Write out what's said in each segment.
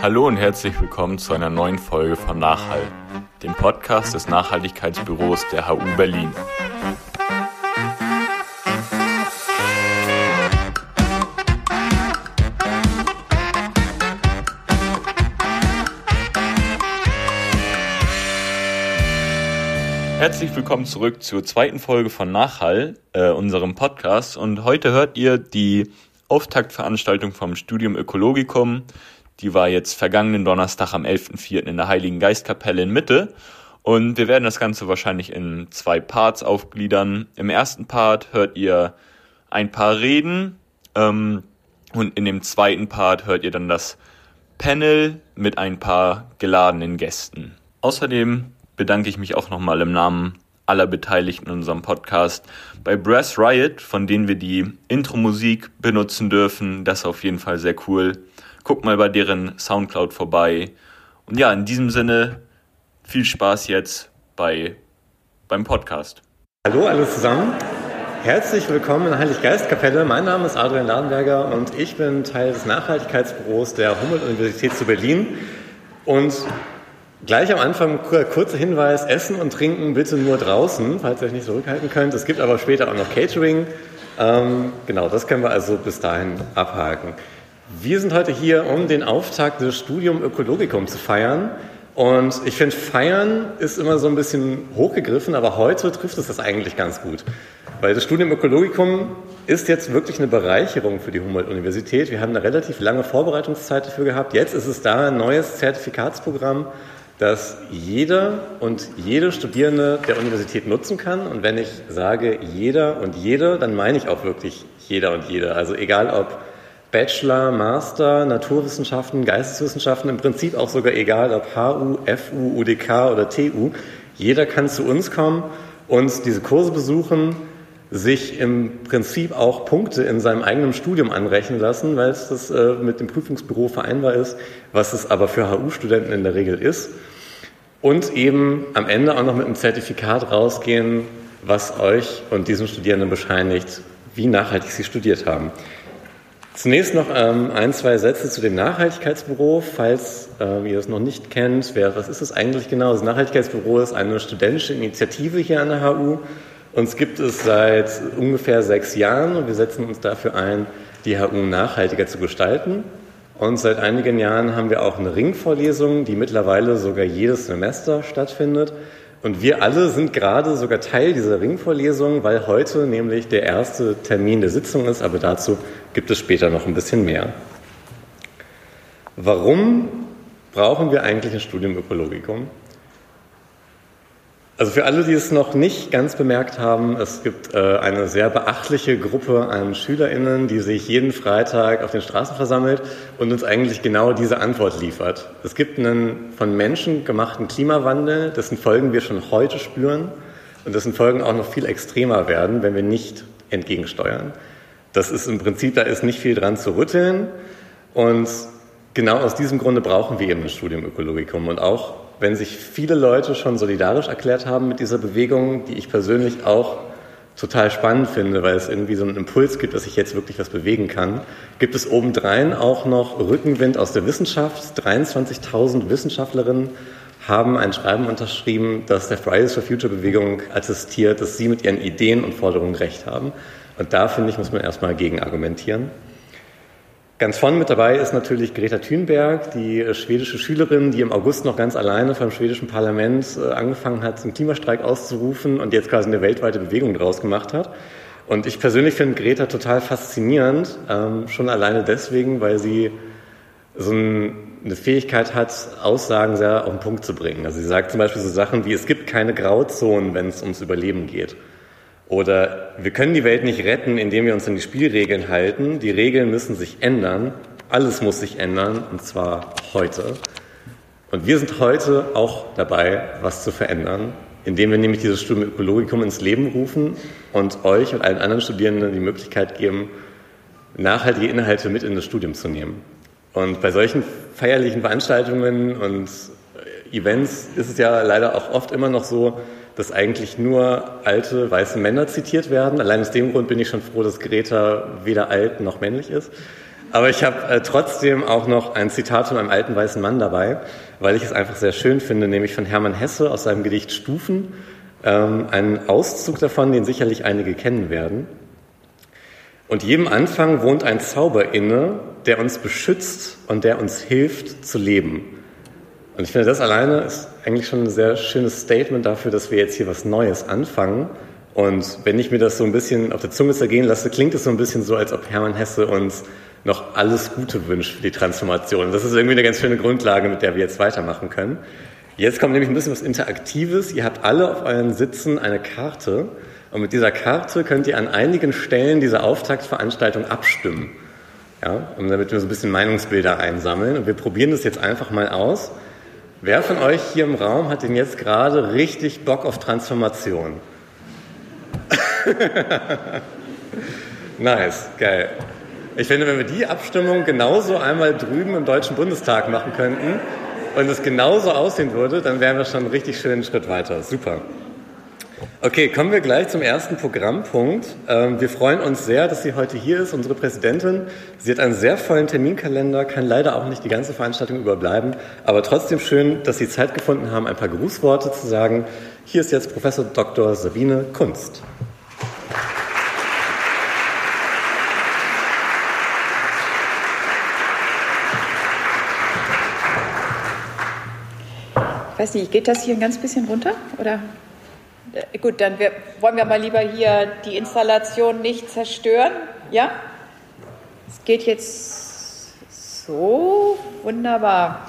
Hallo und herzlich willkommen zu einer neuen Folge von Nachhall, dem Podcast des Nachhaltigkeitsbüros der HU Berlin. Herzlich willkommen zurück zur zweiten Folge von Nachhall, äh, unserem Podcast. Und heute hört ihr die Auftaktveranstaltung vom Studium Ökologikum. Die war jetzt vergangenen Donnerstag am 11.04. in der Heiligen Geistkapelle in Mitte. Und wir werden das Ganze wahrscheinlich in zwei Parts aufgliedern. Im ersten Part hört ihr ein paar Reden ähm, und in dem zweiten Part hört ihr dann das Panel mit ein paar geladenen Gästen. Außerdem bedanke ich mich auch nochmal im Namen aller Beteiligten in unserem Podcast bei Brass Riot, von denen wir die Intro-Musik benutzen dürfen. Das ist auf jeden Fall sehr cool. Guckt mal bei deren Soundcloud vorbei. Und ja, in diesem Sinne, viel Spaß jetzt bei, beim Podcast. Hallo alle zusammen. Herzlich willkommen in Heiliggeistkapelle. Mein Name ist Adrian Ladenberger und ich bin Teil des Nachhaltigkeitsbüros der Humboldt-Universität zu Berlin. Und Gleich am Anfang kurzer Hinweis, Essen und Trinken bitte nur draußen, falls ihr euch nicht zurückhalten könnt. Es gibt aber später auch noch Catering. Ähm, genau, das können wir also bis dahin abhaken. Wir sind heute hier, um den Auftakt des Studium Ökologicum zu feiern. Und ich finde, feiern ist immer so ein bisschen hochgegriffen, aber heute trifft es das eigentlich ganz gut. Weil das Studium Ökologicum ist jetzt wirklich eine Bereicherung für die Humboldt-Universität. Wir haben eine relativ lange Vorbereitungszeit dafür gehabt. Jetzt ist es da ein neues Zertifikatsprogramm, dass jeder und jede Studierende der Universität nutzen kann. Und wenn ich sage jeder und jede, dann meine ich auch wirklich jeder und jede. Also egal ob Bachelor, Master, Naturwissenschaften, Geisteswissenschaften, im Prinzip auch sogar egal ob HU, FU, UDK oder TU. Jeder kann zu uns kommen und diese Kurse besuchen, sich im Prinzip auch Punkte in seinem eigenen Studium anrechnen lassen, weil es das äh, mit dem Prüfungsbüro vereinbar ist, was es aber für HU-Studenten in der Regel ist und eben am Ende auch noch mit einem Zertifikat rausgehen, was euch und diesen Studierenden bescheinigt, wie nachhaltig sie studiert haben. Zunächst noch ähm, ein, zwei Sätze zu dem Nachhaltigkeitsbüro, falls äh, ihr das noch nicht kennt. Wer, was ist das eigentlich genau? Das Nachhaltigkeitsbüro ist eine studentische Initiative hier an der HU. Uns gibt es seit ungefähr sechs Jahren und wir setzen uns dafür ein, die HU nachhaltiger zu gestalten. Und seit einigen Jahren haben wir auch eine Ringvorlesung, die mittlerweile sogar jedes Semester stattfindet. Und wir alle sind gerade sogar Teil dieser Ringvorlesung, weil heute nämlich der erste Termin der Sitzung ist, aber dazu gibt es später noch ein bisschen mehr. Warum brauchen wir eigentlich ein Studium Ökologicum? Also für alle, die es noch nicht ganz bemerkt haben, es gibt äh, eine sehr beachtliche Gruppe an SchülerInnen, die sich jeden Freitag auf den Straßen versammelt und uns eigentlich genau diese Antwort liefert. Es gibt einen von Menschen gemachten Klimawandel, dessen Folgen wir schon heute spüren und dessen Folgen auch noch viel extremer werden, wenn wir nicht entgegensteuern. Das ist im Prinzip, da ist nicht viel dran zu rütteln und genau aus diesem Grunde brauchen wir eben ein Studium Ökologicum und auch wenn sich viele Leute schon solidarisch erklärt haben mit dieser Bewegung, die ich persönlich auch total spannend finde, weil es irgendwie so einen Impuls gibt, dass ich jetzt wirklich was bewegen kann, gibt es obendrein auch noch Rückenwind aus der Wissenschaft. 23.000 Wissenschaftlerinnen haben ein Schreiben unterschrieben, dass der Fridays for Future Bewegung attestiert, dass sie mit ihren Ideen und Forderungen recht haben. Und da, finde ich, muss man erstmal gegen argumentieren. Ganz vorne mit dabei ist natürlich Greta Thunberg, die äh, schwedische Schülerin, die im August noch ganz alleine vom schwedischen Parlament äh, angefangen hat, zum Klimastreik auszurufen und jetzt quasi eine weltweite Bewegung daraus gemacht hat. Und ich persönlich finde Greta total faszinierend, ähm, schon alleine deswegen, weil sie so eine Fähigkeit hat, Aussagen sehr auf den Punkt zu bringen. Also sie sagt zum Beispiel so Sachen wie, es gibt keine Grauzonen, wenn es ums Überleben geht. Oder wir können die Welt nicht retten, indem wir uns an die Spielregeln halten. Die Regeln müssen sich ändern. Alles muss sich ändern, und zwar heute. Und wir sind heute auch dabei, was zu verändern, indem wir nämlich dieses Studium Ökologicum ins Leben rufen und euch und allen anderen Studierenden die Möglichkeit geben, nachhaltige Inhalte mit in das Studium zu nehmen. Und bei solchen feierlichen Veranstaltungen und Events ist es ja leider auch oft immer noch so, dass eigentlich nur alte weiße Männer zitiert werden. Allein aus dem Grund bin ich schon froh, dass Greta weder alt noch männlich ist. Aber ich habe äh, trotzdem auch noch ein Zitat von einem alten weißen Mann dabei, weil ich es einfach sehr schön finde, nämlich von Hermann Hesse aus seinem Gedicht Stufen. Ähm, einen Auszug davon, den sicherlich einige kennen werden. Und jedem Anfang wohnt ein Zauber inne, der uns beschützt und der uns hilft zu leben. Und ich finde, das alleine ist eigentlich schon ein sehr schönes Statement dafür, dass wir jetzt hier was Neues anfangen. Und wenn ich mir das so ein bisschen auf der Zunge zergehen lasse, klingt es so ein bisschen so, als ob Hermann Hesse uns noch alles Gute wünscht für die Transformation. Das ist irgendwie eine ganz schöne Grundlage, mit der wir jetzt weitermachen können. Jetzt kommt nämlich ein bisschen was Interaktives. Ihr habt alle auf euren Sitzen eine Karte. Und mit dieser Karte könnt ihr an einigen Stellen dieser Auftaktveranstaltung abstimmen. Ja, und damit wir so ein bisschen Meinungsbilder einsammeln. Und wir probieren das jetzt einfach mal aus. Wer von euch hier im Raum hat denn jetzt gerade richtig Bock auf Transformation? nice, geil. Ich finde, wenn wir die Abstimmung genauso einmal drüben im Deutschen Bundestag machen könnten und es genauso aussehen würde, dann wären wir schon einen richtig schönen Schritt weiter. Super. Okay, kommen wir gleich zum ersten Programmpunkt. Ähm, wir freuen uns sehr, dass sie heute hier ist, unsere Präsidentin. Sie hat einen sehr vollen Terminkalender, kann leider auch nicht die ganze Veranstaltung überbleiben, aber trotzdem schön, dass Sie Zeit gefunden haben, ein paar Grußworte zu sagen. Hier ist jetzt Professor Dr. Sabine Kunst. Ich weiß nicht, geht das hier ein ganz bisschen runter? Oder? Äh, gut, dann wir, wollen wir mal lieber hier die Installation nicht zerstören. Ja? Es geht jetzt so wunderbar.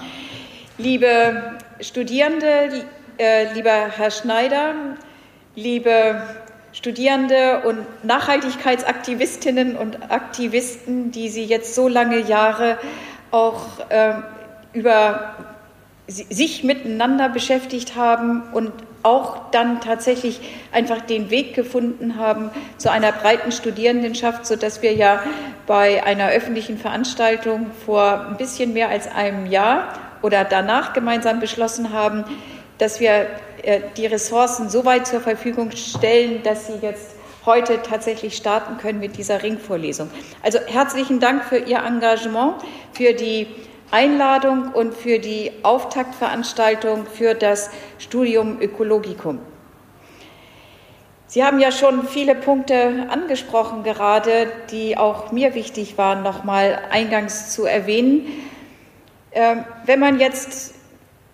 Liebe Studierende, äh, lieber Herr Schneider, liebe Studierende und Nachhaltigkeitsaktivistinnen und Aktivisten, die Sie jetzt so lange Jahre auch äh, über sich miteinander beschäftigt haben und auch dann tatsächlich einfach den Weg gefunden haben zu einer breiten Studierendenschaft, sodass wir ja bei einer öffentlichen Veranstaltung vor ein bisschen mehr als einem Jahr oder danach gemeinsam beschlossen haben, dass wir äh, die Ressourcen so weit zur Verfügung stellen, dass sie jetzt heute tatsächlich starten können mit dieser Ringvorlesung. Also herzlichen Dank für Ihr Engagement, für die Einladung und für die Auftaktveranstaltung für das Studium Ökologicum. Sie haben ja schon viele Punkte angesprochen, gerade die auch mir wichtig waren, nochmal eingangs zu erwähnen. Ähm, wenn man jetzt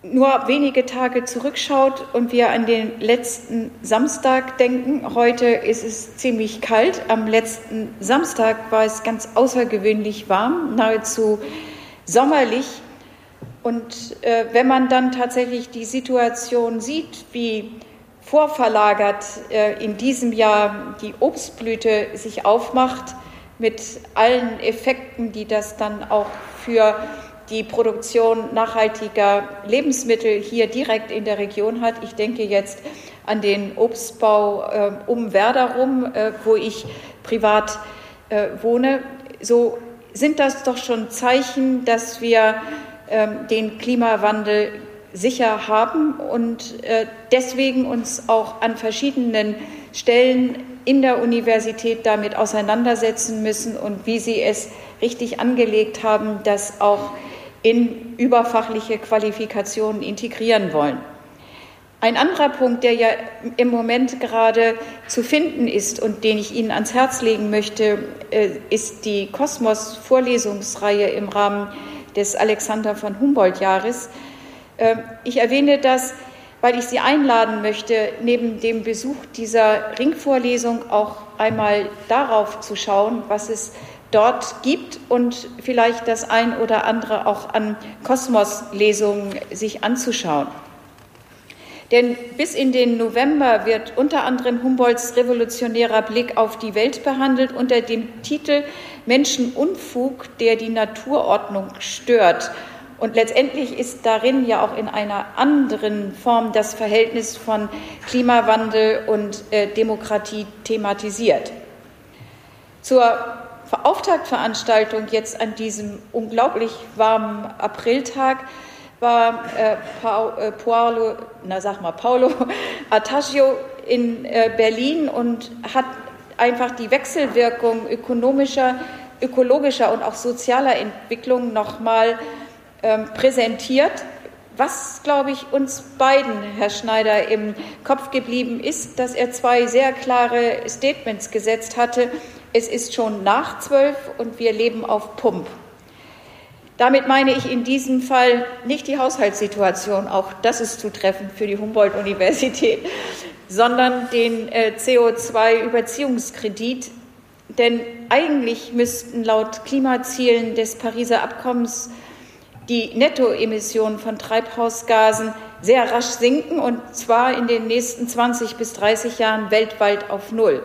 nur wenige Tage zurückschaut und wir an den letzten Samstag denken, heute ist es ziemlich kalt. Am letzten Samstag war es ganz außergewöhnlich warm, nahezu sommerlich. Und äh, wenn man dann tatsächlich die Situation sieht, wie vorverlagert äh, in diesem Jahr die Obstblüte sich aufmacht, mit allen Effekten, die das dann auch für die Produktion nachhaltiger Lebensmittel hier direkt in der Region hat. Ich denke jetzt an den Obstbau äh, um Werder rum, äh, wo ich privat äh, wohne. So sind das doch schon Zeichen, dass wir ähm, den Klimawandel sicher haben und äh, deswegen uns auch an verschiedenen Stellen in der Universität damit auseinandersetzen müssen und wie Sie es richtig angelegt haben, das auch in überfachliche Qualifikationen integrieren wollen. Ein anderer Punkt, der ja im Moment gerade zu finden ist und den ich Ihnen ans Herz legen möchte, äh, ist die Kosmos-Vorlesungsreihe im Rahmen des Alexander von Humboldt-Jahres. Ähm, ich erwähne das, weil ich Sie einladen möchte, neben dem Besuch dieser Ringvorlesung auch einmal darauf zu schauen, was es dort gibt und vielleicht das ein oder andere auch an Kosmos-Lesungen sich anzuschauen. Denn bis in den November wird unter anderem Humboldts revolutionärer Blick auf die Welt behandelt unter dem Titel Menschenunfug, der die Naturordnung stört. Und letztendlich ist darin ja auch in einer anderen Form das Verhältnis von Klimawandel und äh, Demokratie thematisiert. Zur Auftaktveranstaltung jetzt an diesem unglaublich warmen Apriltag war äh, äh, Paolo, na sag mal, Paolo Attagio in äh, Berlin und hat einfach die Wechselwirkung ökonomischer, ökologischer und auch sozialer Entwicklung nochmal ähm, präsentiert. Was, glaube ich, uns beiden, Herr Schneider, im Kopf geblieben ist, dass er zwei sehr klare Statements gesetzt hatte. Es ist schon nach zwölf und wir leben auf Pump. Damit meine ich in diesem Fall nicht die Haushaltssituation, auch das ist zutreffend für die Humboldt-Universität, sondern den äh, CO2-Überziehungskredit. Denn eigentlich müssten laut Klimazielen des Pariser Abkommens die Nettoemissionen von Treibhausgasen sehr rasch sinken, und zwar in den nächsten 20 bis 30 Jahren weltweit auf Null.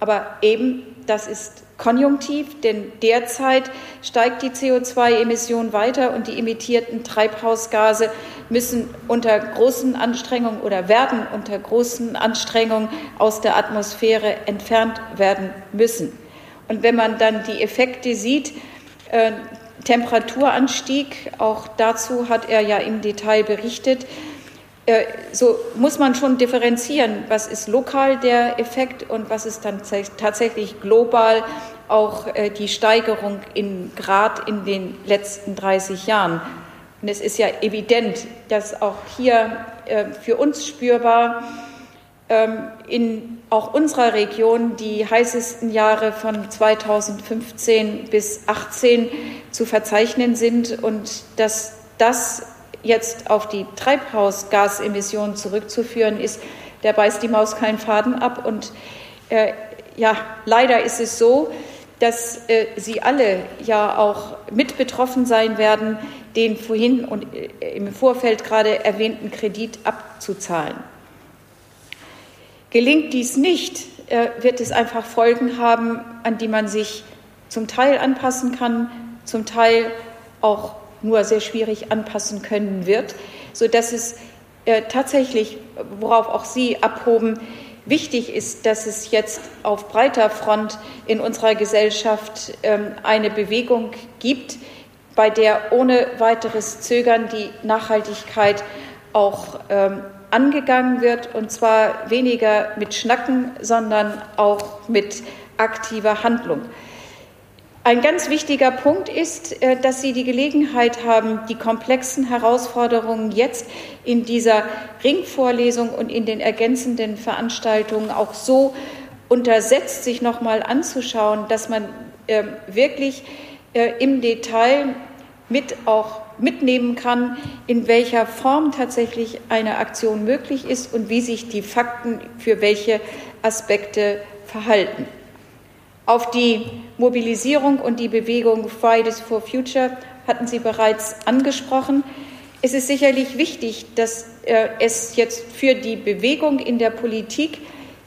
Aber eben, das ist konjunktiv, denn derzeit steigt die CO2-Emission weiter und die emittierten Treibhausgase müssen unter großen Anstrengungen oder werden unter großen Anstrengungen aus der Atmosphäre entfernt werden müssen. Und wenn man dann die Effekte sieht, äh, Temperaturanstieg, auch dazu hat er ja im Detail berichtet, so muss man schon differenzieren, was ist lokal der Effekt und was ist dann tatsächlich global auch äh, die Steigerung in Grad in den letzten 30 Jahren. Und es ist ja evident, dass auch hier äh, für uns spürbar ähm, in auch unserer Region die heißesten Jahre von 2015 bis 2018 zu verzeichnen sind und dass das jetzt auf die Treibhausgasemissionen zurückzuführen ist, der beißt die Maus keinen Faden ab. Und äh, ja, leider ist es so, dass äh, Sie alle ja auch mit betroffen sein werden, den vorhin und äh, im Vorfeld gerade erwähnten Kredit abzuzahlen. Gelingt dies nicht, äh, wird es einfach Folgen haben, an die man sich zum Teil anpassen kann, zum Teil auch nur sehr schwierig anpassen können wird, sodass es äh, tatsächlich, worauf auch Sie abhoben, wichtig ist, dass es jetzt auf breiter Front in unserer Gesellschaft ähm, eine Bewegung gibt, bei der ohne weiteres Zögern die Nachhaltigkeit auch ähm, angegangen wird, und zwar weniger mit Schnacken, sondern auch mit aktiver Handlung. Ein ganz wichtiger Punkt ist, äh, dass Sie die Gelegenheit haben, die komplexen Herausforderungen jetzt in dieser Ringvorlesung und in den ergänzenden Veranstaltungen auch so untersetzt sich nochmal anzuschauen, dass man ähm, wirklich äh, im Detail mit auch mitnehmen kann, in welcher Form tatsächlich eine Aktion möglich ist und wie sich die Fakten für welche Aspekte verhalten. Auf die Mobilisierung und die Bewegung Fridays for Future hatten Sie bereits angesprochen. Es ist sicherlich wichtig, dass äh, es jetzt für die Bewegung in der Politik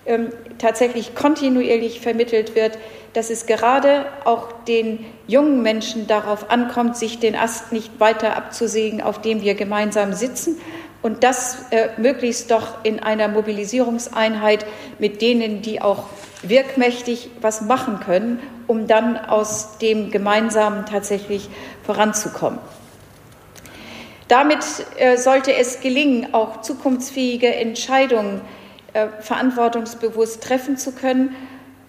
ähm, tatsächlich kontinuierlich vermittelt wird, dass es gerade auch den jungen Menschen darauf ankommt, sich den Ast nicht weiter abzusägen, auf dem wir gemeinsam sitzen, und das äh, möglichst doch in einer Mobilisierungseinheit mit denen, die auch wirkmächtig was machen können, um dann aus dem Gemeinsamen tatsächlich voranzukommen. Damit äh, sollte es gelingen, auch zukunftsfähige Entscheidungen äh, verantwortungsbewusst treffen zu können,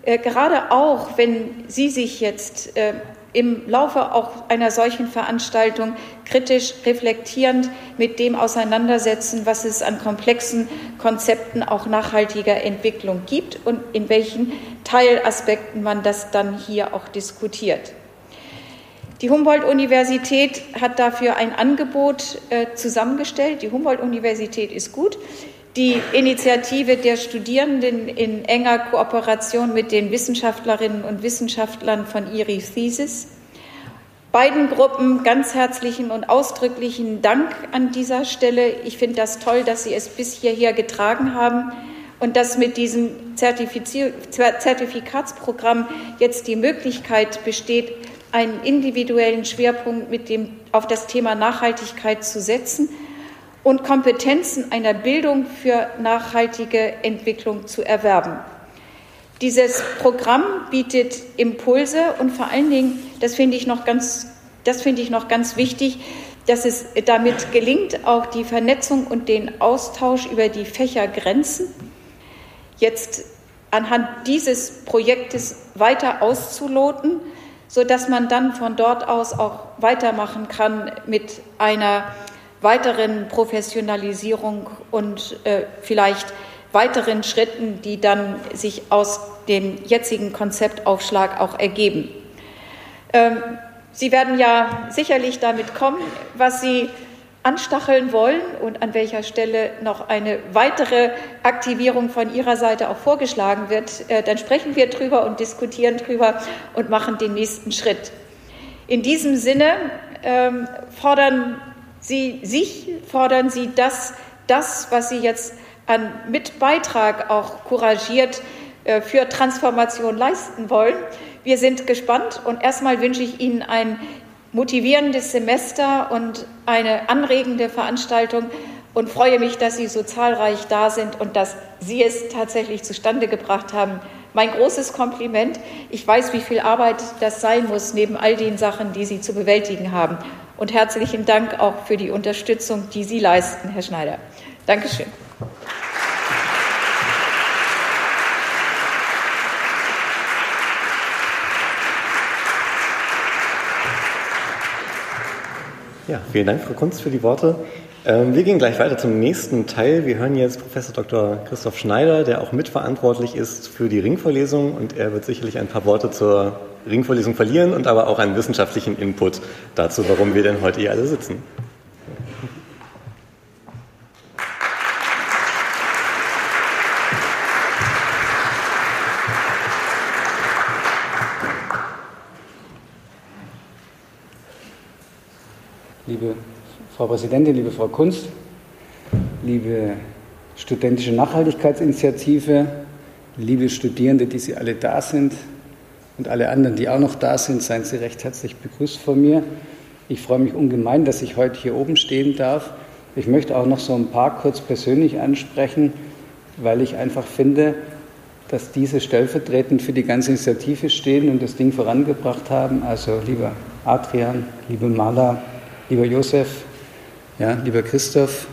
äh, gerade auch wenn Sie sich jetzt äh, im Laufe auch einer solchen Veranstaltung kritisch reflektierend mit dem auseinandersetzen, was es an komplexen Konzepten auch nachhaltiger Entwicklung gibt und in welchen Teilaspekten man das dann hier auch diskutiert. Die Humboldt-Universität hat dafür ein Angebot äh, zusammengestellt. Die Humboldt-Universität ist gut. Die Initiative der Studierenden in enger Kooperation mit den Wissenschaftlerinnen und Wissenschaftlern von IRI Thesis. Beiden Gruppen ganz herzlichen und ausdrücklichen Dank an dieser Stelle. Ich finde das toll, dass Sie es bis hierher getragen haben und dass mit diesem Zertifikatsprogramm jetzt die Möglichkeit besteht, einen individuellen Schwerpunkt mit dem, auf das Thema Nachhaltigkeit zu setzen und Kompetenzen einer Bildung für nachhaltige Entwicklung zu erwerben. Dieses Programm bietet Impulse und vor allen Dingen, das finde ich noch ganz, das finde ich noch ganz wichtig, dass es damit gelingt, auch die Vernetzung und den Austausch über die Fächergrenzen jetzt anhand dieses Projektes weiter auszuloten, sodass man dann von dort aus auch weitermachen kann mit einer weiteren Professionalisierung und äh, vielleicht weiteren Schritten, die dann sich aus dem jetzigen Konzeptaufschlag auch ergeben. Ähm, Sie werden ja sicherlich damit kommen, was Sie anstacheln wollen und an welcher Stelle noch eine weitere Aktivierung von Ihrer Seite auch vorgeschlagen wird. Äh, dann sprechen wir drüber und diskutieren drüber und machen den nächsten Schritt. In diesem Sinne ähm, fordern Sie sich, fordern Sie das, das, was Sie jetzt an Mitbeitrag auch couragiert äh, für Transformation leisten wollen. Wir sind gespannt und erstmal wünsche ich Ihnen ein motivierendes Semester und eine anregende Veranstaltung und freue mich, dass Sie so zahlreich da sind und dass Sie es tatsächlich zustande gebracht haben. Mein großes Kompliment. Ich weiß, wie viel Arbeit das sein muss, neben all den Sachen, die Sie zu bewältigen haben. Und herzlichen Dank auch für die Unterstützung, die Sie leisten, Herr Schneider. Dankeschön. Ja, vielen Dank, Frau Kunz, für die Worte. Ähm, wir gehen gleich weiter zum nächsten Teil. Wir hören jetzt Professor Dr. Christoph Schneider, der auch mitverantwortlich ist für die Ringvorlesung und er wird sicherlich ein paar Worte zur Ringvorlesung verlieren und aber auch einen wissenschaftlichen Input dazu, warum wir denn heute hier alle sitzen. Liebe Frau Präsidentin, liebe Frau Kunst, liebe studentische Nachhaltigkeitsinitiative, liebe Studierende, die Sie alle da sind und alle anderen, die auch noch da sind, seien Sie recht herzlich begrüßt von mir. Ich freue mich ungemein, dass ich heute hier oben stehen darf. Ich möchte auch noch so ein paar kurz persönlich ansprechen, weil ich einfach finde, dass diese stellvertretend für die ganze Initiative stehen und das Ding vorangebracht haben. Also lieber Adrian, liebe Mala, lieber Josef, ja, lieber Christoph,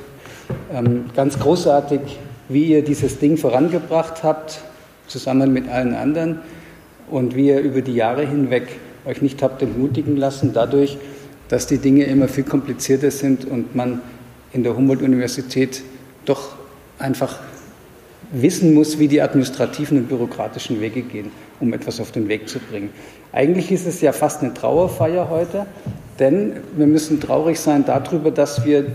ähm, ganz großartig, wie ihr dieses Ding vorangebracht habt, zusammen mit allen anderen und wie ihr über die Jahre hinweg euch nicht habt entmutigen lassen, dadurch, dass die Dinge immer viel komplizierter sind und man in der Humboldt-Universität doch einfach wissen muss, wie die administrativen und bürokratischen Wege gehen, um etwas auf den Weg zu bringen. Eigentlich ist es ja fast eine Trauerfeier heute, denn wir müssen traurig sein darüber, dass wir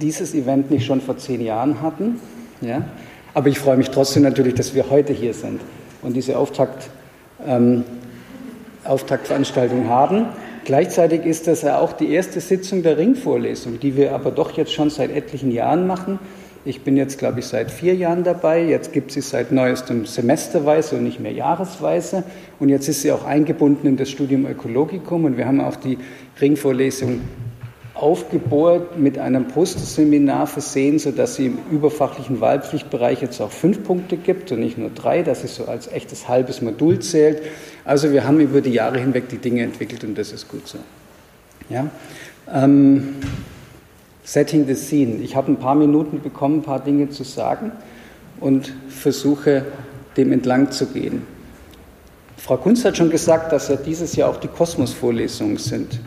dieses Event nicht schon vor zehn Jahren hatten. Ja? Aber ich freue mich trotzdem natürlich, dass wir heute hier sind und diese Auftakt, ähm, Auftaktveranstaltung haben. Gleichzeitig ist das ja auch die erste Sitzung der Ringvorlesung, die wir aber doch jetzt schon seit etlichen Jahren machen. Ich bin jetzt, glaube ich, seit vier Jahren dabei. Jetzt gibt sie seit neuestem semesterweise und nicht mehr jahresweise. Und jetzt ist sie auch eingebunden in das Studium Ökologicum. Und wir haben auch die Ringvorlesung aufgebohrt mit einem Posterseminar versehen, sodass sie im überfachlichen Wahlpflichtbereich jetzt auch fünf Punkte gibt und nicht nur drei, dass sie so als echtes halbes Modul zählt. Also wir haben über die Jahre hinweg die Dinge entwickelt und das ist gut so. Ja? Ähm, Setting the Scene. Ich habe ein paar Minuten bekommen, ein paar Dinge zu sagen und versuche dem entlang zu gehen. Frau Kunz hat schon gesagt, dass ja dieses Jahr auch die Kosmos-Vorlesungen sind.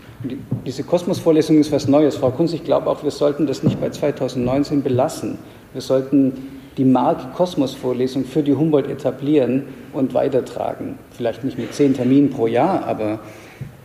Diese Kosmos-Vorlesung ist was Neues. Frau Kunz, ich glaube auch, wir sollten das nicht bei 2019 belassen. Wir sollten die Marke Kosmos-Vorlesung für die Humboldt etablieren und weitertragen. Vielleicht nicht mit zehn Terminen pro Jahr, aber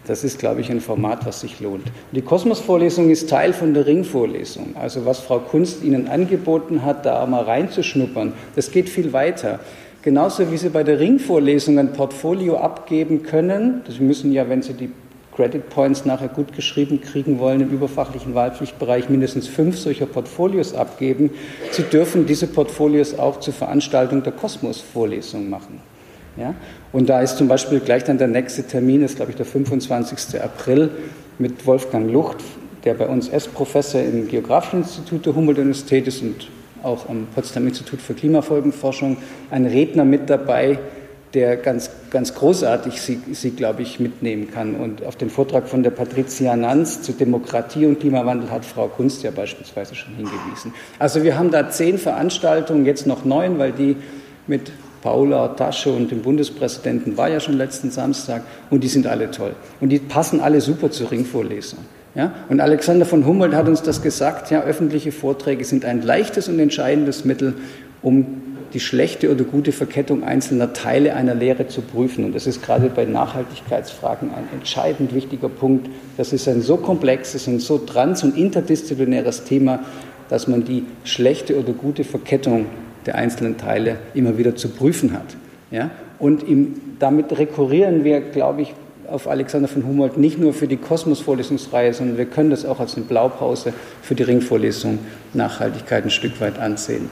das ist, glaube ich, ein Format, was sich lohnt. Und die Kosmos-Vorlesung ist Teil von der Ring-Vorlesung. Also was Frau Kunst Ihnen angeboten hat, da mal reinzuschnuppern, das geht viel weiter. Genauso wie Sie bei der Ring-Vorlesung ein Portfolio abgeben können. Sie müssen ja, wenn Sie die Credit Points nachher gut geschrieben kriegen wollen, im überfachlichen Wahlpflichtbereich mindestens fünf solcher Portfolios abgeben. Sie dürfen diese Portfolios auch zur Veranstaltung der Kosmos-Vorlesung machen. Ja? Und da ist zum Beispiel gleich dann der nächste Termin, ist glaube ich der 25. April mit Wolfgang Lucht, der bei uns S-Professor im Geografischen Institut der Humboldt-Universität ist und auch am Potsdam Institut für Klimafolgenforschung, ein Redner mit dabei, der ganz, ganz großartig sie, sie, glaube ich, mitnehmen kann. Und auf den Vortrag von der Patricia Nanz zu Demokratie und Klimawandel hat Frau Kunst ja beispielsweise schon hingewiesen. Also wir haben da zehn Veranstaltungen, jetzt noch neun, weil die mit Paula Tasche und dem Bundespräsidenten war ja schon letzten Samstag und die sind alle toll. Und die passen alle super zur Ringvorlesung. Ja? Und Alexander von Humboldt hat uns das gesagt, ja, öffentliche Vorträge sind ein leichtes und entscheidendes Mittel, um die schlechte oder gute Verkettung einzelner Teile einer Lehre zu prüfen. Und das ist gerade bei Nachhaltigkeitsfragen ein entscheidend wichtiger Punkt. Das ist ein so komplexes und so trans- und interdisziplinäres Thema, dass man die schlechte oder gute Verkettung der einzelnen Teile immer wieder zu prüfen hat. Ja? Und im, damit rekurrieren wir, glaube ich, auf Alexander von Humboldt nicht nur für die Kosmos-Vorlesungsreihe, sondern wir können das auch als eine Blaupause für die Ringvorlesung Nachhaltigkeit ein Stück weit ansehen.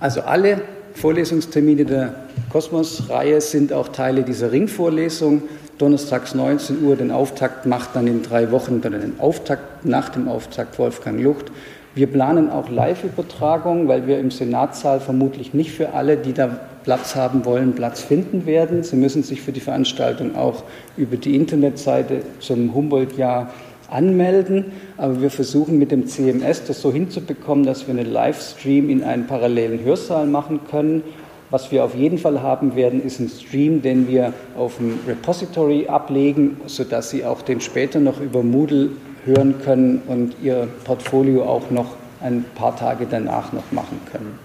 Also alle Vorlesungstermine der Kosmos-Reihe sind auch Teile dieser Ringvorlesung. Donnerstags 19 Uhr den Auftakt macht dann in drei Wochen dann den Auftakt, nach dem Auftakt Wolfgang Lucht. Wir planen auch Live-Übertragungen, weil wir im Senatssaal vermutlich nicht für alle, die da Platz haben wollen, Platz finden werden. Sie müssen sich für die Veranstaltung auch über die Internetseite zum Humboldt-Jahr anmelden. Aber wir versuchen mit dem CMS das so hinzubekommen, dass wir einen Livestream in einen parallelen Hörsaal machen können. Was wir auf jeden Fall haben werden, ist ein Stream, den wir auf dem Repository ablegen, sodass Sie auch den später noch über Moodle hören können und Ihr Portfolio auch noch ein paar Tage danach noch machen können.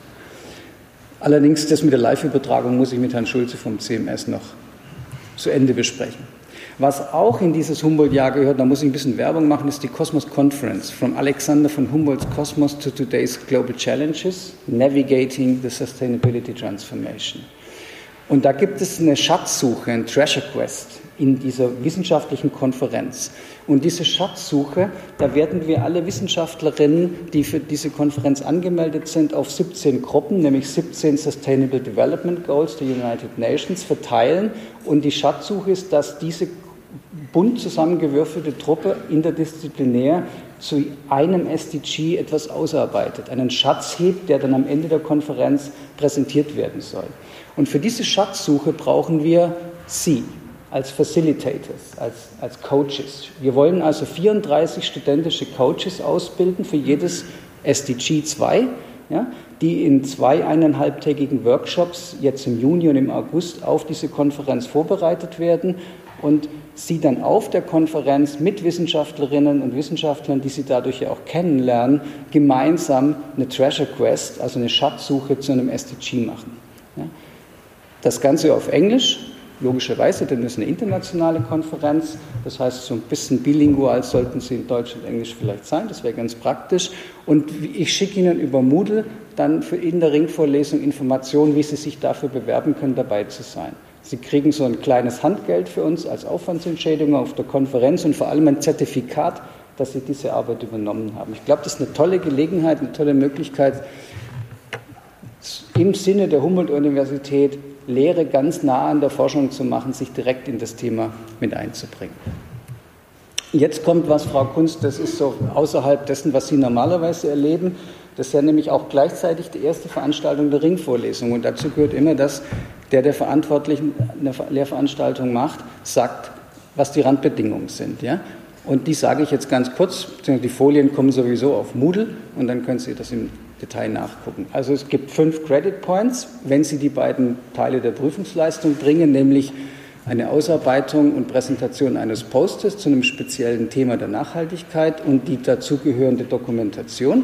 Allerdings das mit der Live-Übertragung muss ich mit Herrn Schulze vom CMS noch zu Ende besprechen. Was auch in dieses Humboldt-Jahr gehört, da muss ich ein bisschen Werbung machen, ist die Cosmos Conference. From Alexander von Humboldt's Cosmos to Today's Global Challenges, Navigating the Sustainability Transformation. Und da gibt es eine Schatzsuche, ein Treasure Quest in dieser wissenschaftlichen Konferenz. Und diese Schatzsuche, da werden wir alle Wissenschaftlerinnen, die für diese Konferenz angemeldet sind, auf 17 Gruppen, nämlich 17 Sustainable Development Goals der United Nations, verteilen. Und die Schatzsuche ist, dass diese bunt zusammengewürfelte Truppe interdisziplinär zu einem SDG etwas ausarbeitet, einen Schatz hebt, der dann am Ende der Konferenz präsentiert werden soll. Und für diese Schatzsuche brauchen wir Sie als Facilitators, als, als Coaches. Wir wollen also 34 studentische Coaches ausbilden für jedes SDG 2, ja, die in zwei eineinhalbtägigen Workshops jetzt im Juni und im August auf diese Konferenz vorbereitet werden und sie dann auf der Konferenz mit Wissenschaftlerinnen und Wissenschaftlern, die sie dadurch ja auch kennenlernen, gemeinsam eine Treasure Quest, also eine Schatzsuche zu einem SDG machen. Das Ganze auf Englisch, logischerweise, denn es ist eine internationale Konferenz. Das heißt, so ein bisschen bilingual sollten Sie in Deutsch und Englisch vielleicht sein. Das wäre ganz praktisch. Und ich schicke Ihnen über Moodle dann für in der Ringvorlesung Informationen, wie Sie sich dafür bewerben können, dabei zu sein. Sie kriegen so ein kleines Handgeld für uns als Aufwandsentschädigung auf der Konferenz und vor allem ein Zertifikat, dass Sie diese Arbeit übernommen haben. Ich glaube, das ist eine tolle Gelegenheit, eine tolle Möglichkeit, im Sinne der Humboldt-Universität Lehre ganz nah an der Forschung zu machen, sich direkt in das Thema mit einzubringen. Jetzt kommt was, Frau Kunst, das ist so außerhalb dessen, was Sie normalerweise erleben. Das ist ja nämlich auch gleichzeitig die erste Veranstaltung der Ringvorlesung. Und dazu gehört immer, dass der, der Verantwortlichen eine Lehrveranstaltung macht, sagt, was die Randbedingungen sind. Ja? Und die sage ich jetzt ganz kurz. Die Folien kommen sowieso auf Moodle und dann können Sie das im Detail nachgucken. Also es gibt fünf Credit Points, wenn Sie die beiden Teile der Prüfungsleistung bringen, nämlich eine Ausarbeitung und Präsentation eines Postes zu einem speziellen Thema der Nachhaltigkeit und die dazugehörende Dokumentation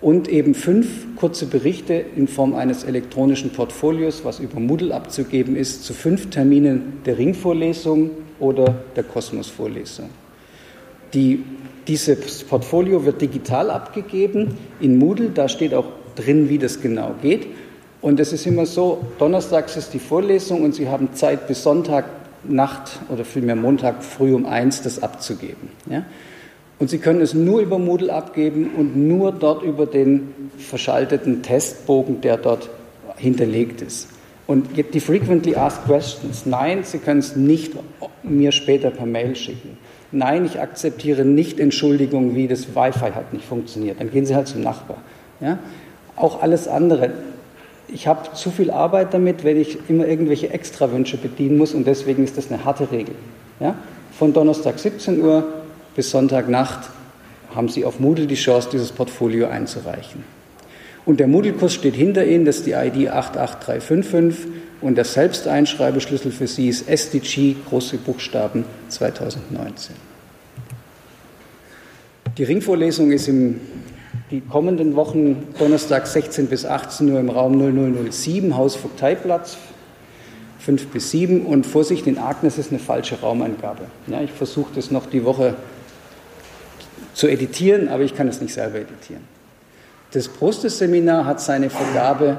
und eben fünf kurze Berichte in Form eines elektronischen Portfolios, was über Moodle abzugeben ist, zu fünf Terminen der Ringvorlesung oder der Kosmosvorlesung. Die dieses Portfolio wird digital abgegeben in Moodle, da steht auch drin, wie das genau geht. Und es ist immer so, donnerstags ist die Vorlesung und Sie haben Zeit bis Sonntag Nacht oder vielmehr Montag früh um eins das abzugeben. Ja? Und Sie können es nur über Moodle abgeben und nur dort über den verschalteten Testbogen, der dort hinterlegt ist. Und die Frequently Asked Questions, nein, Sie können es nicht mir später per Mail schicken. Nein, ich akzeptiere nicht Entschuldigungen wie das Wi-Fi hat nicht funktioniert. Dann gehen Sie halt zum Nachbar. Ja? Auch alles andere. Ich habe zu viel Arbeit damit, wenn ich immer irgendwelche Extrawünsche bedienen muss und deswegen ist das eine harte Regel. Ja? Von Donnerstag 17 Uhr bis Sonntagnacht haben Sie auf Moodle die Chance, dieses Portfolio einzureichen. Und der Moodle-Kurs steht hinter Ihnen, das ist die ID 88355 und der Selbsteinschreibeschlüssel für Sie ist SDG, große Buchstaben 2019. Die Ringvorlesung ist im die kommenden Wochen Donnerstag 16 bis 18 Uhr im Raum 0007, Haus Vogteiplatz, 5 bis 7 und Vorsicht, in Agnes ist eine falsche Raumangabe. Ja, ich versuche das noch die Woche zu editieren, aber ich kann es nicht selber editieren. Das Prosteseminar hat seine Vergabe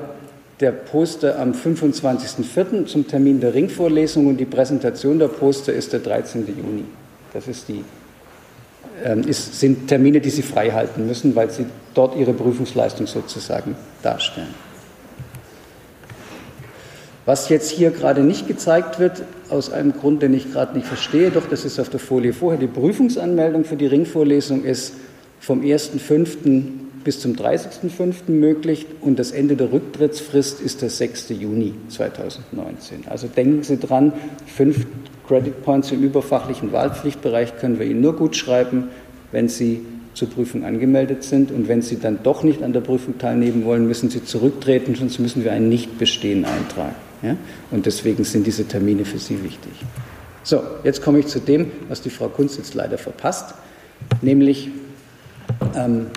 der Poster am 25.04. zum Termin der Ringvorlesung und die Präsentation der Poster ist der 13. Juni. Das ist die ähm, ist, sind Termine, die Sie frei halten müssen, weil Sie dort Ihre Prüfungsleistung sozusagen darstellen. Was jetzt hier gerade nicht gezeigt wird, aus einem Grund, den ich gerade nicht verstehe, doch das ist auf der Folie vorher, die Prüfungsanmeldung für die Ringvorlesung ist vom 1.5. bis zum 30.5. möglich und das Ende der Rücktrittsfrist ist der 6. Juni 2019. Also denken Sie dran, fünf Credit Points im überfachlichen Wahlpflichtbereich können wir Ihnen nur gut schreiben, wenn Sie zur Prüfung angemeldet sind. Und wenn Sie dann doch nicht an der Prüfung teilnehmen wollen, müssen Sie zurücktreten, sonst müssen wir ein Nichtbestehen eintragen. Ja? Und deswegen sind diese Termine für Sie wichtig. So, jetzt komme ich zu dem, was die Frau Kunz jetzt leider verpasst, nämlich ähm,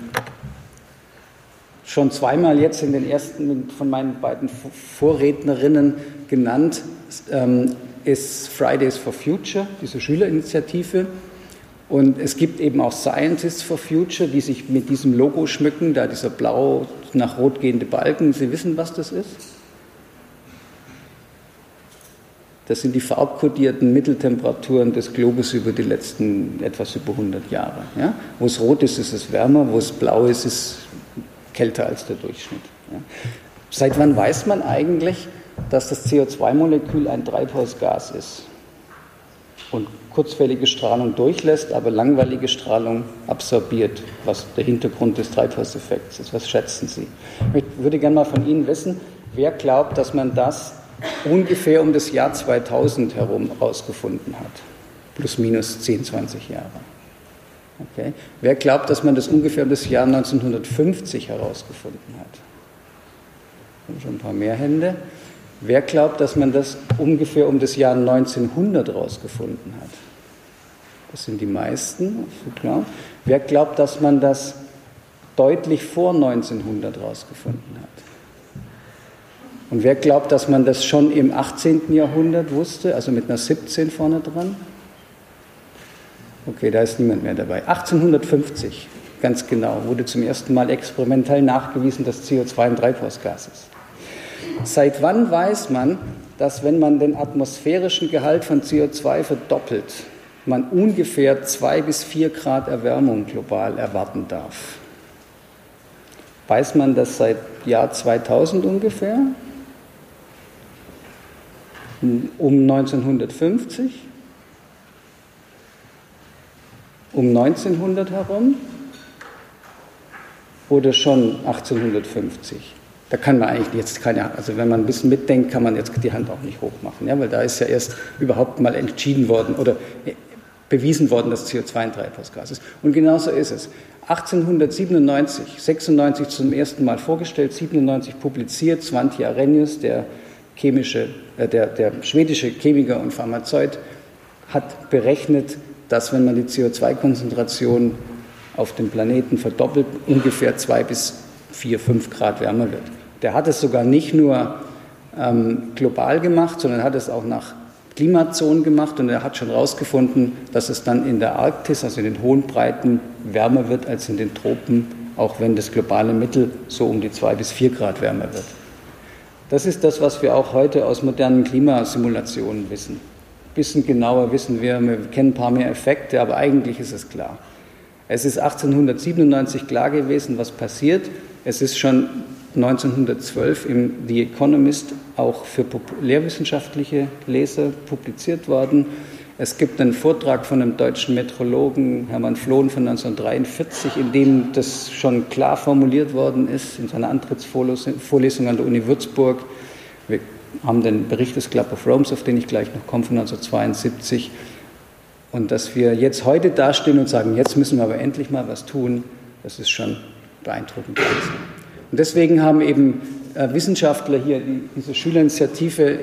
schon zweimal jetzt in den ersten von meinen beiden Vorrednerinnen genannt, ähm, ist Fridays for Future, diese Schülerinitiative. Und es gibt eben auch Scientists for Future, die sich mit diesem Logo schmücken, da dieser blau nach rot gehende Balken. Sie wissen, was das ist? Das sind die farbkodierten Mitteltemperaturen des Globus über die letzten etwas über 100 Jahre. Ja? Wo es rot ist, ist es wärmer, wo es blau ist, ist es kälter als der Durchschnitt. Ja? Seit wann weiß man eigentlich, dass das CO2-Molekül ein Treibhausgas ist und kurzwellige Strahlung durchlässt, aber langweilige Strahlung absorbiert, was der Hintergrund des Treibhauseffekts ist. Was schätzen Sie? Ich würde gerne mal von Ihnen wissen, wer glaubt, dass man das ungefähr um das Jahr 2000 herum herausgefunden hat? Plus minus 10, 20 Jahre. Okay. Wer glaubt, dass man das ungefähr um das Jahr 1950 herausgefunden hat? Schon ein paar mehr Hände. Wer glaubt, dass man das ungefähr um das Jahr 1900 herausgefunden hat? Das sind die meisten, klar. Wer glaubt, dass man das deutlich vor 1900 herausgefunden hat? Und wer glaubt, dass man das schon im 18. Jahrhundert wusste, also mit einer 17 vorne dran? Okay, da ist niemand mehr dabei. 1850, ganz genau, wurde zum ersten Mal experimentell nachgewiesen, dass CO2 ein Treibhausgas ist. Seit wann weiß man, dass wenn man den atmosphärischen Gehalt von CO2 verdoppelt, man ungefähr zwei bis vier Grad Erwärmung global erwarten darf? Weiß man das seit Jahr 2000 ungefähr? Um 1950? Um 1900 herum? Oder schon 1850? Da kann man eigentlich jetzt keine, also wenn man ein bisschen mitdenkt, kann man jetzt die Hand auch nicht hochmachen, ja, weil da ist ja erst überhaupt mal entschieden worden oder bewiesen worden, dass CO2 ein Treibhausgas ist. Und genauso ist es. 1897, 96 zum ersten Mal vorgestellt, 97 publiziert, Svante Arrhenius, der, chemische, äh, der, der schwedische Chemiker und Pharmazeut, hat berechnet, dass wenn man die CO2-Konzentration auf dem Planeten verdoppelt, ungefähr zwei bis vier, fünf Grad wärmer wird. Der hat es sogar nicht nur ähm, global gemacht, sondern hat es auch nach Klimazonen gemacht und er hat schon herausgefunden, dass es dann in der Arktis, also in den hohen Breiten, wärmer wird als in den Tropen, auch wenn das globale Mittel so um die zwei bis vier Grad wärmer wird. Das ist das, was wir auch heute aus modernen Klimasimulationen wissen. Ein bisschen genauer wissen wir, wir kennen ein paar mehr Effekte, aber eigentlich ist es klar. Es ist 1897 klar gewesen, was passiert. Es ist schon 1912 im The Economist auch für populärwissenschaftliche Leser publiziert worden. Es gibt einen Vortrag von einem deutschen Metrologen, Hermann Flohn, von 1943, in dem das schon klar formuliert worden ist, in seiner Antrittsvorlesung an der Uni Würzburg. Wir haben den Bericht des Club of Rome, auf den ich gleich noch komme, von 1972. Und dass wir jetzt heute dastehen und sagen, jetzt müssen wir aber endlich mal was tun, das ist schon beeindruckend. Und deswegen haben eben äh, Wissenschaftler hier diese Schülerinitiative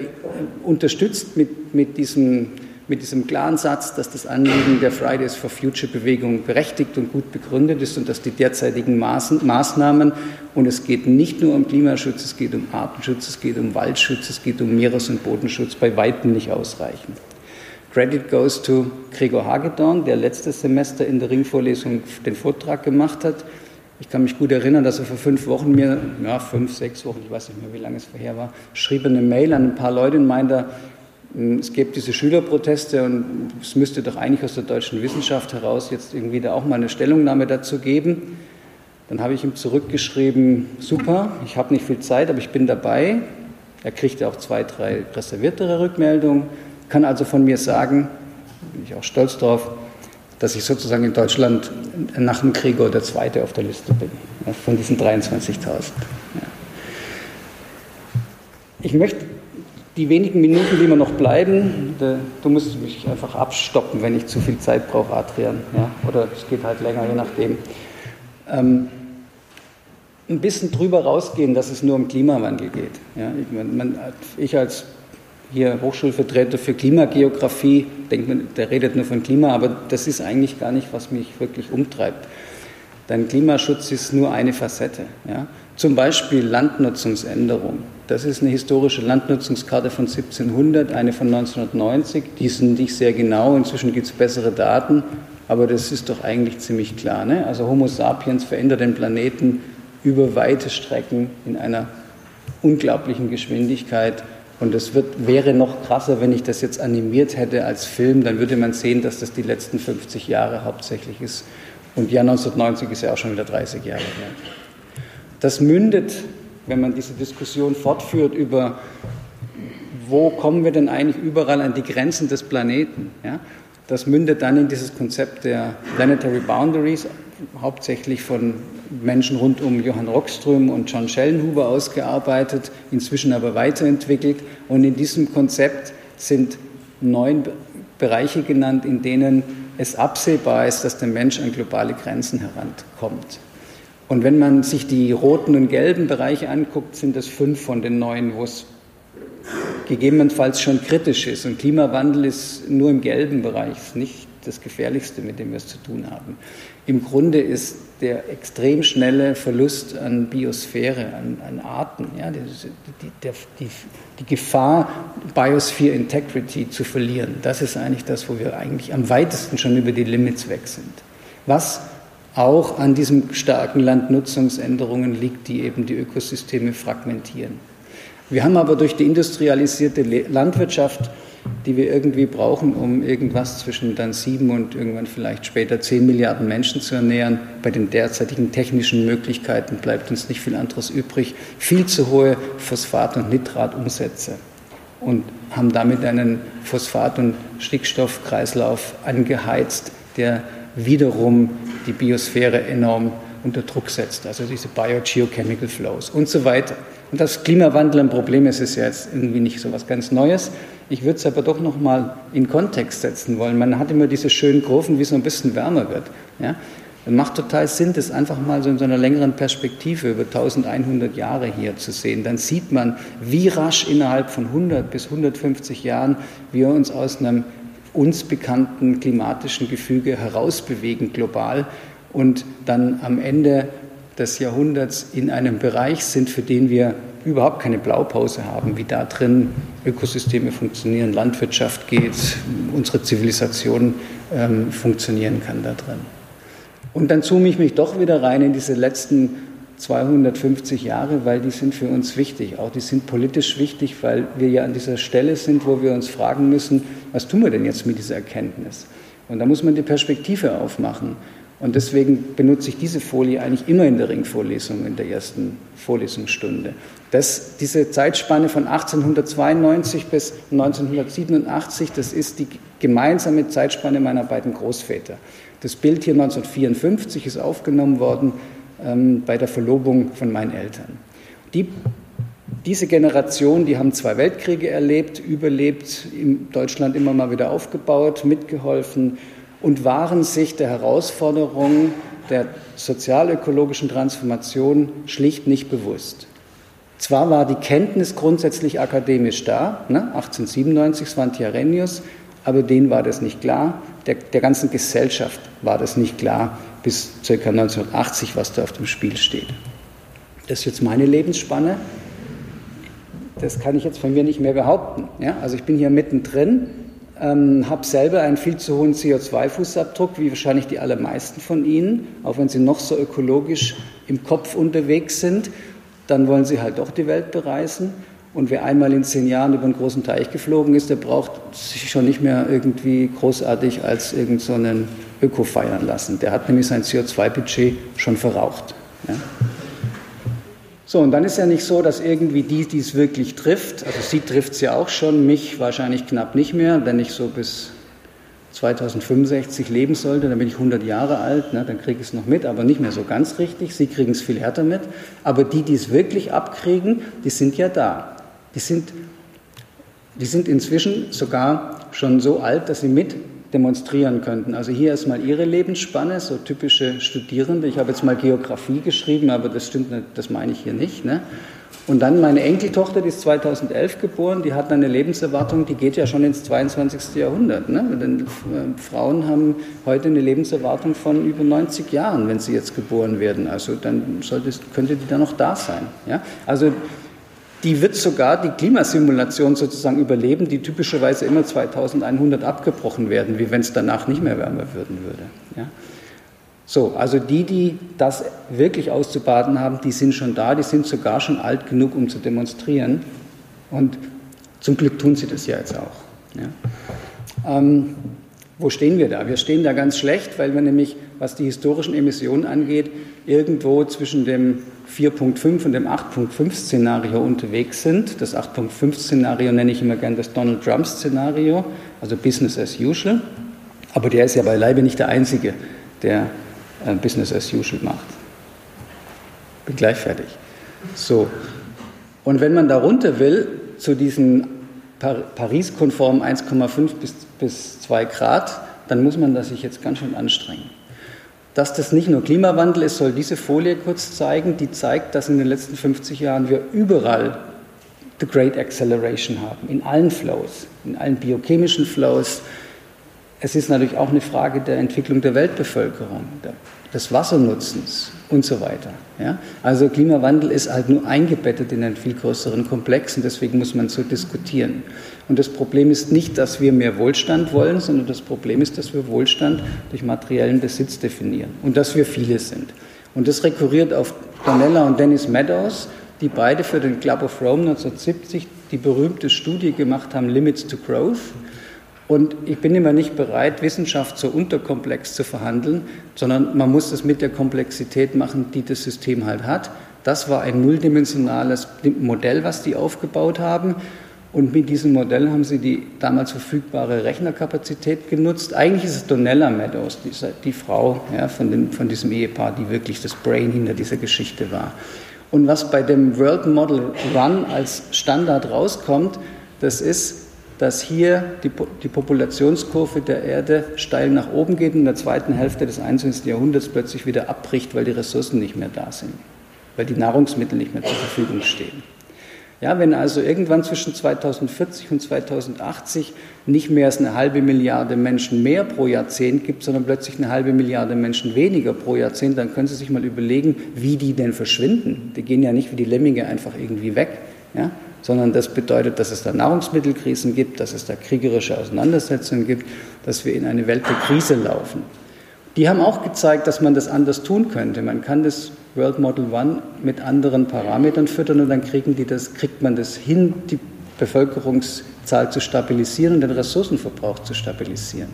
unterstützt mit, mit, diesem, mit diesem klaren Satz, dass das Anliegen der Fridays for Future Bewegung berechtigt und gut begründet ist und dass die derzeitigen Maßnahmen, und es geht nicht nur um Klimaschutz, es geht um Artenschutz, es geht um Waldschutz, es geht um Meeres- und Bodenschutz, bei weitem nicht ausreichen. Credit goes to Gregor Hagedorn, der letztes Semester in der Ringvorlesung den Vortrag gemacht hat ich kann mich gut erinnern, dass er vor fünf Wochen mir, ja, fünf, sechs Wochen, ich weiß nicht mehr, wie lange es vorher war, schrieb eine Mail an ein paar Leute und meinte, es gibt diese Schülerproteste und es müsste doch eigentlich aus der deutschen Wissenschaft heraus jetzt irgendwie da auch mal eine Stellungnahme dazu geben. Dann habe ich ihm zurückgeschrieben, super, ich habe nicht viel Zeit, aber ich bin dabei. Er kriegte auch zwei, drei reserviertere Rückmeldungen, kann also von mir sagen, bin ich auch stolz drauf, dass ich sozusagen in Deutschland nach dem Gregor der Zweite auf der Liste bin, ja, von diesen 23.000. Ja. Ich möchte die wenigen Minuten, die mir noch bleiben, du musst mich einfach abstoppen, wenn ich zu viel Zeit brauche, Adrian, ja, oder es geht halt länger, je nachdem. Ähm, ein bisschen drüber rausgehen, dass es nur um Klimawandel geht. Ja, ich, man, ich als hier Hochschulvertreter für Klimageografie, denkt man, der redet nur von Klima, aber das ist eigentlich gar nicht, was mich wirklich umtreibt. Denn Klimaschutz ist nur eine Facette. Ja? Zum Beispiel Landnutzungsänderung. Das ist eine historische Landnutzungskarte von 1700, eine von 1990. Die sind nicht sehr genau, inzwischen gibt es bessere Daten, aber das ist doch eigentlich ziemlich klar. Ne? Also Homo sapiens verändert den Planeten über weite Strecken in einer unglaublichen Geschwindigkeit und es wäre noch krasser, wenn ich das jetzt animiert hätte als Film, dann würde man sehen, dass das die letzten 50 Jahre hauptsächlich ist. Und Jahr 1990 ist ja auch schon wieder 30 Jahre her. Das mündet, wenn man diese Diskussion fortführt über, wo kommen wir denn eigentlich überall an die Grenzen des Planeten, ja? das mündet dann in dieses Konzept der Planetary Boundaries, hauptsächlich von Menschen rund um Johann Rockström und John Schellenhuber ausgearbeitet, inzwischen aber weiterentwickelt. Und in diesem Konzept sind neun Bereiche genannt, in denen es absehbar ist, dass der Mensch an globale Grenzen herankommt. Und wenn man sich die roten und gelben Bereiche anguckt, sind es fünf von den neun, wo es gegebenenfalls schon kritisch ist. Und Klimawandel ist nur im gelben Bereich, nicht das Gefährlichste, mit dem wir es zu tun haben. Im Grunde ist der extrem schnelle Verlust an Biosphäre, an, an Arten, ja, die, die, die, die, Gefahr, Biosphere Integrity zu verlieren, das ist eigentlich das, wo wir eigentlich am weitesten schon über die Limits weg sind. Was auch an diesen starken Landnutzungsänderungen liegt, die eben die Ökosysteme fragmentieren. Wir haben aber durch die industrialisierte Landwirtschaft die wir irgendwie brauchen, um irgendwas zwischen dann sieben und irgendwann vielleicht später zehn Milliarden Menschen zu ernähren. Bei den derzeitigen technischen Möglichkeiten bleibt uns nicht viel anderes übrig. Viel zu hohe Phosphat- und Nitratumsätze und haben damit einen Phosphat- und Stickstoffkreislauf angeheizt, der wiederum die Biosphäre enorm unter Druck setzt, also diese Biogeochemical Flows und so weiter. Und dass Klimawandel ein Problem ist, ist ja jetzt irgendwie nicht so was ganz Neues. Ich würde es aber doch noch mal in Kontext setzen wollen. Man hat immer diese schönen Kurven, wie es so ein bisschen wärmer wird. Ja? Macht total Sinn, das einfach mal so in so einer längeren Perspektive über 1100 Jahre hier zu sehen. Dann sieht man, wie rasch innerhalb von 100 bis 150 Jahren wir uns aus einem uns bekannten klimatischen Gefüge herausbewegen global und dann am Ende des Jahrhunderts in einem Bereich sind, für den wir überhaupt keine Blaupause haben, wie da drin Ökosysteme funktionieren, Landwirtschaft geht, unsere Zivilisation ähm, funktionieren kann da drin. Und dann zoome ich mich doch wieder rein in diese letzten 250 Jahre, weil die sind für uns wichtig. Auch die sind politisch wichtig, weil wir ja an dieser Stelle sind, wo wir uns fragen müssen, was tun wir denn jetzt mit dieser Erkenntnis? Und da muss man die Perspektive aufmachen. Und deswegen benutze ich diese Folie eigentlich immer in der Ringvorlesung, in der ersten Vorlesungsstunde. Das, diese Zeitspanne von 1892 bis 1987, das ist die gemeinsame Zeitspanne meiner beiden Großväter. Das Bild hier 1954 ist aufgenommen worden ähm, bei der Verlobung von meinen Eltern. Die, diese Generation, die haben zwei Weltkriege erlebt, überlebt, in Deutschland immer mal wieder aufgebaut, mitgeholfen und waren sich der Herausforderung der sozialökologischen Transformation schlicht nicht bewusst. Zwar war die Kenntnis grundsätzlich akademisch da, ne, 1897 Svante Arrhenius, aber denen war das nicht klar, der, der ganzen Gesellschaft war das nicht klar bis ca. 1980, was da auf dem Spiel steht. Das ist jetzt meine Lebensspanne. Das kann ich jetzt von mir nicht mehr behaupten. Ja? Also ich bin hier mittendrin, ähm, habe selber einen viel zu hohen CO2-Fußabdruck, wie wahrscheinlich die allermeisten von Ihnen, auch wenn Sie noch so ökologisch im Kopf unterwegs sind, dann wollen Sie halt doch die Welt bereisen. Und wer einmal in zehn Jahren über einen großen Teich geflogen ist, der braucht sich schon nicht mehr irgendwie großartig als irgendeinen so Öko feiern lassen. Der hat nämlich sein CO2-Budget schon verraucht. Ja. So, und dann ist ja nicht so, dass irgendwie die, die es wirklich trifft, also sie trifft es ja auch schon, mich wahrscheinlich knapp nicht mehr, wenn ich so bis 2065 leben sollte, dann bin ich 100 Jahre alt, ne, dann kriege ich es noch mit, aber nicht mehr so ganz richtig. Sie kriegen es viel härter mit. Aber die, die es wirklich abkriegen, die sind ja da. Die sind, die sind inzwischen sogar schon so alt, dass sie mit demonstrieren könnten. Also hier ist mal Ihre Lebensspanne, so typische Studierende. Ich habe jetzt mal Geografie geschrieben, aber das stimmt nicht, das meine ich hier nicht. Ne? Und dann meine Enkeltochter, die ist 2011 geboren, die hat eine Lebenserwartung, die geht ja schon ins 22. Jahrhundert. Ne? Denn äh, Frauen haben heute eine Lebenserwartung von über 90 Jahren, wenn sie jetzt geboren werden. Also dann sollte, könnte die dann noch da sein. Ja? Also die wird sogar die Klimasimulation sozusagen überleben, die typischerweise immer 2100 abgebrochen werden, wie wenn es danach nicht mehr wärmer werden würde. Ja? So, also die, die das wirklich auszubaden haben, die sind schon da, die sind sogar schon alt genug, um zu demonstrieren. Und zum Glück tun sie das ja jetzt auch. Ja? Ähm, wo stehen wir da? Wir stehen da ganz schlecht, weil wir nämlich, was die historischen Emissionen angeht, irgendwo zwischen dem 4.5 und dem 8.5 Szenario unterwegs sind. Das 8.5 Szenario nenne ich immer gern das Donald Trump Szenario, also Business as usual. Aber der ist ja beileibe nicht der Einzige, der äh, Business as usual macht. Bin gleich fertig. So. Und wenn man da runter will zu diesen Paris-konformen 1,5 bis, bis 2 Grad, dann muss man das sich jetzt ganz schön anstrengen. Dass das nicht nur Klimawandel ist, soll diese Folie kurz zeigen. Die zeigt, dass in den letzten 50 Jahren wir überall the Great Acceleration haben, in allen Flows, in allen biochemischen Flows. Es ist natürlich auch eine Frage der Entwicklung der Weltbevölkerung, des Wassernutzens und so weiter. Ja? Also Klimawandel ist halt nur eingebettet in einen viel größeren Komplex und deswegen muss man so diskutieren. Und das Problem ist nicht, dass wir mehr Wohlstand wollen, sondern das Problem ist, dass wir Wohlstand durch materiellen Besitz definieren und dass wir viele sind. Und das rekurriert auf Donella und Dennis Meadows, die beide für den Club of Rome 1970 die berühmte Studie gemacht haben, Limits to Growth. Und ich bin immer nicht bereit, Wissenschaft so unterkomplex zu verhandeln, sondern man muss es mit der Komplexität machen, die das System halt hat. Das war ein nulldimensionales Modell, was die aufgebaut haben. Und mit diesem Modell haben sie die damals verfügbare Rechnerkapazität genutzt. Eigentlich ist es Donella Meadows, die, Frau ja, von, dem, von diesem Ehepaar, die wirklich das Brain hinter dieser Geschichte war. Und was bei dem World Model Run als Standard rauskommt, das ist, dass hier die, die Populationskurve der Erde steil nach oben geht und in der zweiten Hälfte des 21. Jahrhunderts plötzlich wieder abbricht, weil die Ressourcen nicht mehr da sind, weil die Nahrungsmittel nicht mehr zur Verfügung stehen. Ja, wenn also irgendwann zwischen 2040 und 2080 nicht mehr als eine halbe Milliarde Menschen mehr pro Jahrzehnt gibt, sondern plötzlich eine halbe Milliarde Menschen weniger pro Jahrzehnt, dann können Sie sich mal überlegen, wie die denn verschwinden. Die gehen ja nicht wie die Lemminge einfach irgendwie weg, ja? Sondern das bedeutet, dass es da Nahrungsmittelkrisen gibt, dass es da kriegerische Auseinandersetzungen gibt, dass wir in eine Welt der Krise laufen. Die haben auch gezeigt, dass man das anders tun könnte. Man kann das World Model One mit anderen Parametern füttern und dann kriegen die das, kriegt man das hin, die Bevölkerungszahl zu stabilisieren und den Ressourcenverbrauch zu stabilisieren.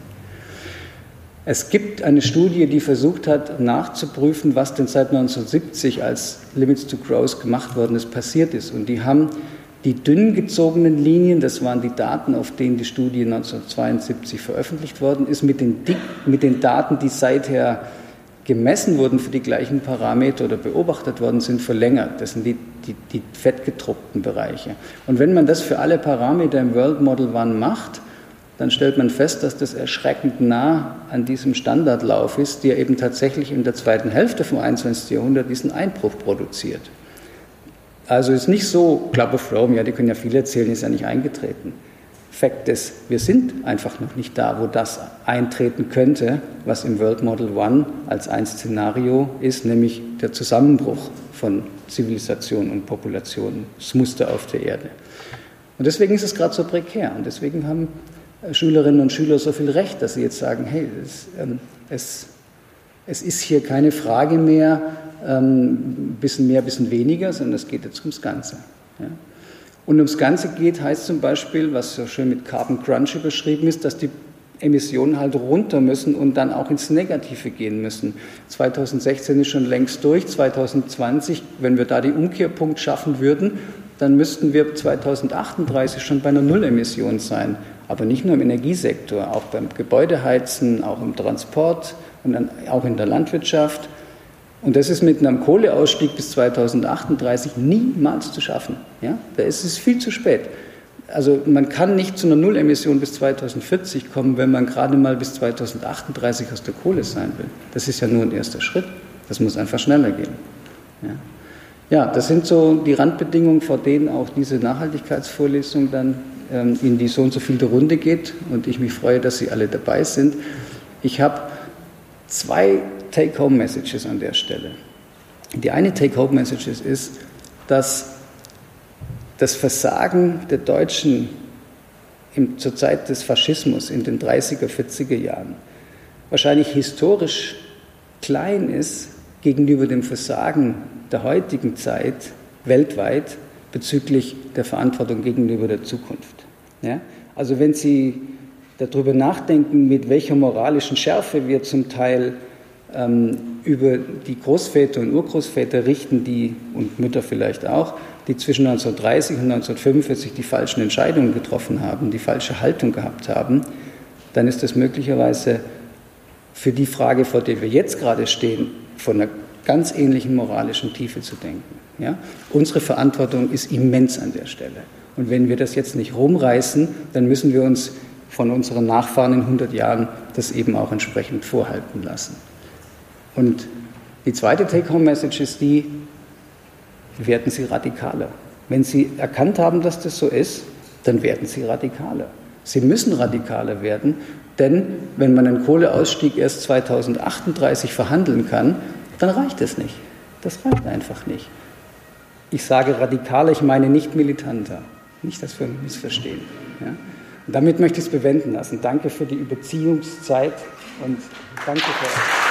Es gibt eine Studie, die versucht hat, nachzuprüfen, was denn seit 1970 als Limits to Growth gemacht worden ist, passiert ist. Und die haben die dünn gezogenen Linien, das waren die Daten, auf denen die Studie 1972 veröffentlicht worden ist, mit den, dick, mit den Daten, die seither gemessen wurden für die gleichen Parameter oder beobachtet worden sind, verlängert. Das sind die, die, die fettgetruppten Bereiche. Und wenn man das für alle Parameter im World Model One macht, dann stellt man fest, dass das erschreckend nah an diesem Standardlauf ist, der eben tatsächlich in der zweiten Hälfte vom 21. Jahrhundert diesen Einbruch produziert. Also ist nicht so, Club of Rome, ja, die können ja viel erzählen, ist ja nicht eingetreten. Fakt ist, wir sind einfach noch nicht da, wo das eintreten könnte, was im World Model One als ein Szenario ist, nämlich der Zusammenbruch von Zivilisation und Populationsmuster auf der Erde. Und deswegen ist es gerade so prekär und deswegen haben äh, Schülerinnen und Schüler so viel Recht, dass sie jetzt sagen, hey, es, ähm, es, es ist hier keine Frage mehr, ähm, bisschen mehr, bisschen weniger, sondern es geht jetzt ums Ganze. Ja. Und ums Ganze geht, heißt zum Beispiel, was so schön mit Carbon Crunch beschrieben ist, dass die Emissionen halt runter müssen und dann auch ins Negative gehen müssen. 2016 ist schon längst durch, 2020, wenn wir da den Umkehrpunkt schaffen würden, dann müssten wir 2038 schon bei einer Nullemission sein. Aber nicht nur im Energiesektor, auch beim Gebäudeheizen, auch im Transport und auch in der Landwirtschaft. Und das ist mit einem Kohleausstieg bis 2038 niemals zu schaffen. Ja? Da ist es viel zu spät. Also man kann nicht zu einer Nullemission bis 2040 kommen, wenn man gerade mal bis 2038 aus der Kohle sein will. Das ist ja nur ein erster Schritt. Das muss einfach schneller gehen. Ja, ja das sind so die Randbedingungen, vor denen auch diese Nachhaltigkeitsvorlesung dann ähm, in die so und so vielte Runde geht. Und ich mich freue, dass Sie alle dabei sind. Ich habe zwei Take-Home-Messages an der Stelle. Die eine Take-Home-Message ist, dass das Versagen der Deutschen im, zur Zeit des Faschismus in den 30er, 40er Jahren wahrscheinlich historisch klein ist gegenüber dem Versagen der heutigen Zeit weltweit bezüglich der Verantwortung gegenüber der Zukunft. Ja? Also wenn Sie darüber nachdenken, mit welcher moralischen Schärfe wir zum Teil über die Großväter und Urgroßväter richten, die und Mütter vielleicht auch, die zwischen 1930 und 1945 die falschen Entscheidungen getroffen haben, die falsche Haltung gehabt haben, dann ist das möglicherweise für die Frage, vor der wir jetzt gerade stehen, von einer ganz ähnlichen moralischen Tiefe zu denken. Ja? Unsere Verantwortung ist immens an der Stelle. Und wenn wir das jetzt nicht rumreißen, dann müssen wir uns von unseren Nachfahren in 100 Jahren das eben auch entsprechend vorhalten lassen. Und die zweite Take-Home-Message ist die, werden Sie radikaler. Wenn Sie erkannt haben, dass das so ist, dann werden Sie radikaler. Sie müssen radikaler werden, denn wenn man einen Kohleausstieg erst 2038 verhandeln kann, dann reicht es nicht. Das reicht einfach nicht. Ich sage radikaler, ich meine nicht militanter. Nicht, dass wir missverstehen. Ja? Damit möchte ich es bewenden lassen. Danke für die Überziehungszeit und danke für.